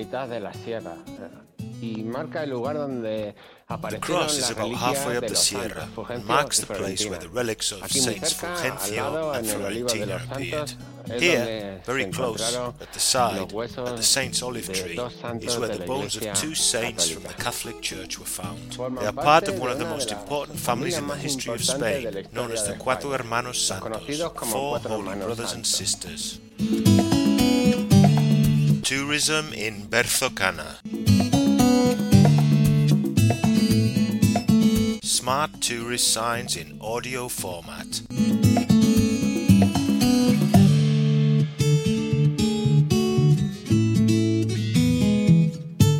mitad de la sierra y marca el lugar donde The cross is about halfway up the sierra and marks the place where the relics of Saints Fulgencio and Florentina appeared. Here, very close, at the side, at the Saint's olive tree, is where the bones of two saints from the Catholic Church were found. They are part of one of the most important families in the history of Spain, known as the Cuatro Hermanos Santos, four holy brothers and sisters. Tourism in Berzocana. Smart tourist signs in audio format.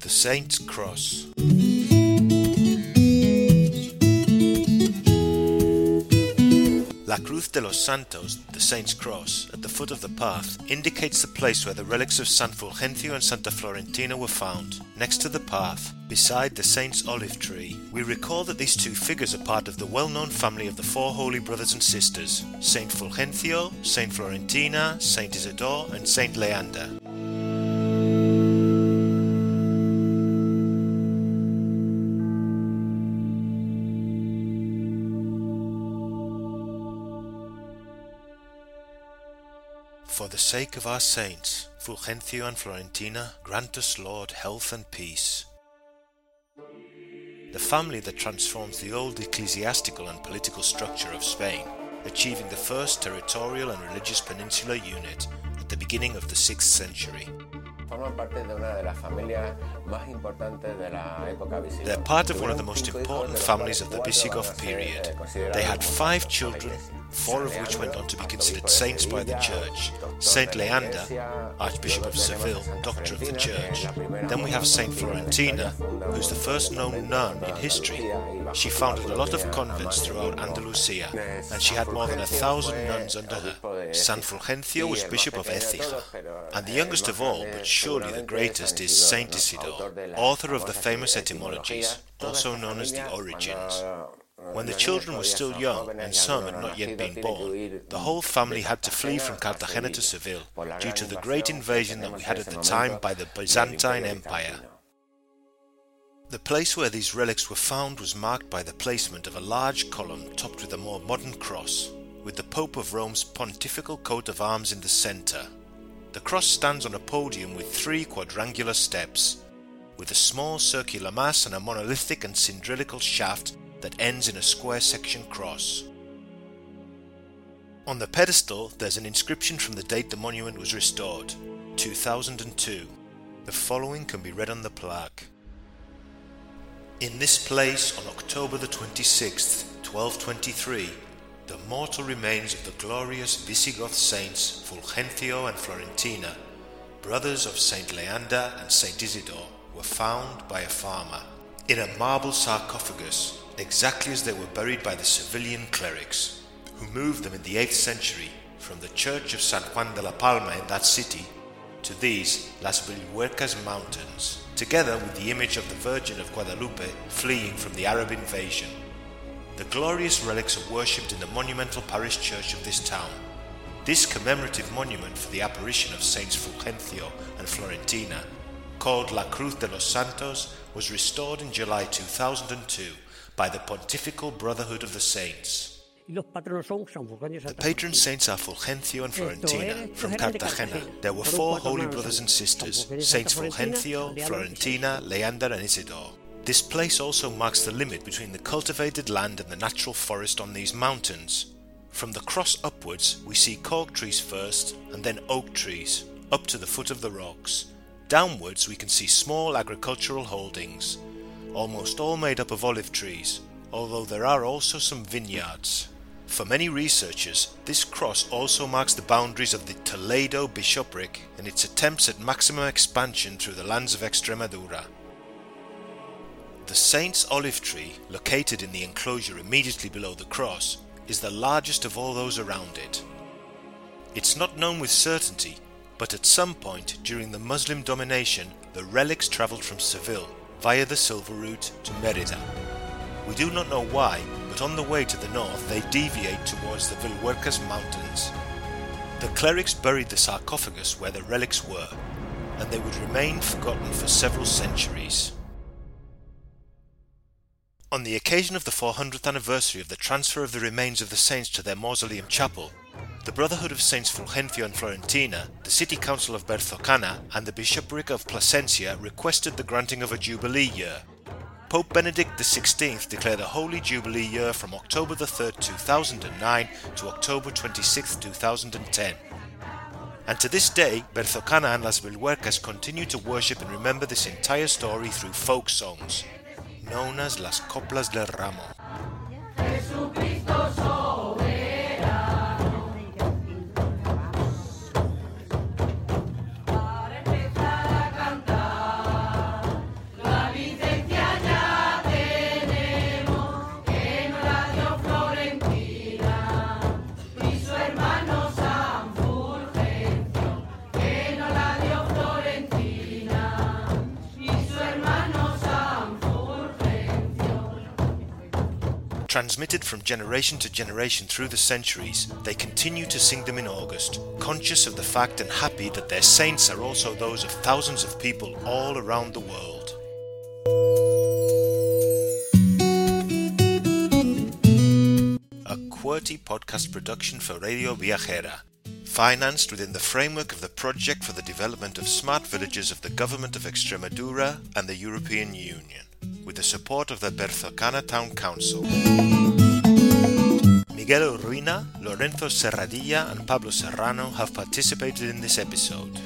The Saint's Cross. La Cruz de los Santos, the Saint's Cross, foot of the path, indicates the place where the relics of San Fulgencio and Santa Florentina were found, next to the path, beside the Saint's olive tree. We recall that these two figures are part of the well known family of the four holy brothers and sisters Saint Fulgencio, Saint Florentina, Saint Isidore, and Saint Leander. For the sake of our saints, Fulgencio and Florentina, grant us, Lord, health and peace. The family that transforms the old ecclesiastical and political structure of Spain, achieving the first territorial and religious peninsular unit at the beginning of the 6th century. They're part of one of the most important families of the Visigoth period. They had five children, four of which went on to be considered saints by the Church. Saint Leander, Archbishop of Seville, Doctor of the Church. Then we have Saint Florentina, who's the first known nun in history. She founded a lot of convents throughout Andalusia, and she had more than a thousand nuns under her. San Fulgencio was Bishop of Écija, and the youngest of all, but surely the greatest, is Saint Isidore, author of the famous etymologies, also known as the Origins. When the children were still young and some had not yet been born, the whole family had to flee from Cartagena to Seville due to the great invasion that we had at the time by the Byzantine Empire. The place where these relics were found was marked by the placement of a large column topped with a more modern cross, with the Pope of Rome's pontifical coat of arms in the centre. The cross stands on a podium with three quadrangular steps, with a small circular mass and a monolithic and cylindrical shaft that ends in a square section cross. On the pedestal, there's an inscription from the date the monument was restored 2002. The following can be read on the plaque. In this place, on October the 26th, 1223, the mortal remains of the glorious Visigoth saints Fulgencio and Florentina, brothers of Saint Leander and Saint Isidore, were found by a farmer in a marble sarcophagus exactly as they were buried by the Sevillian clerics, who moved them in the 8th century from the church of San Juan de la Palma in that city to these Las Villuercas mountains, together with the image of the Virgin of Guadalupe fleeing from the Arab invasion. The glorious relics are worshipped in the monumental parish church of this town. This commemorative monument for the apparition of Saints Fulgencio and Florentina, called La Cruz de los Santos, was restored in July 2002 by the Pontifical Brotherhood of the Saints. The patron saints are Fulgencio and Florentina from Cartagena. There were four holy brothers and sisters, Saints Fulgencio, Florentina, Leander, and Isidore. This place also marks the limit between the cultivated land and the natural forest on these mountains. From the cross upwards, we see cork trees first, and then oak trees, up to the foot of the rocks. Downwards, we can see small agricultural holdings, almost all made up of olive trees, although there are also some vineyards. For many researchers, this cross also marks the boundaries of the Toledo bishopric and its attempts at maximum expansion through the lands of Extremadura. The Saint's olive tree, located in the enclosure immediately below the cross, is the largest of all those around it. It's not known with certainty, but at some point during the Muslim domination, the relics travelled from Seville via the silver route to Merida. We do not know why, but on the way to the north they deviate towards the Villuercas mountains. The clerics buried the sarcophagus where the relics were, and they would remain forgotten for several centuries. On the occasion of the 400th anniversary of the transfer of the remains of the saints to their mausoleum chapel, the Brotherhood of Saints Fulgencio and Florentina, the City Council of Berzocana, and the Bishopric of Plasencia requested the granting of a Jubilee year. Pope Benedict XVI declared a Holy Jubilee year from October 3, 2009 to October 26, 2010. And to this day, Berzocana and Las Villuercas continue to worship and remember this entire story through folk songs known as Las Coplas del Ramo. Transmitted from generation to generation through the centuries, they continue to sing them in August, conscious of the fact and happy that their saints are also those of thousands of people all around the world. A QWERTY podcast production for Radio Viajera, financed within the framework of the Project for the Development of Smart Villages of the Government of Extremadura and the European Union with the support of the Berzocana Town Council. Miguel Urbina, Lorenzo Serradilla, and Pablo Serrano have participated in this episode.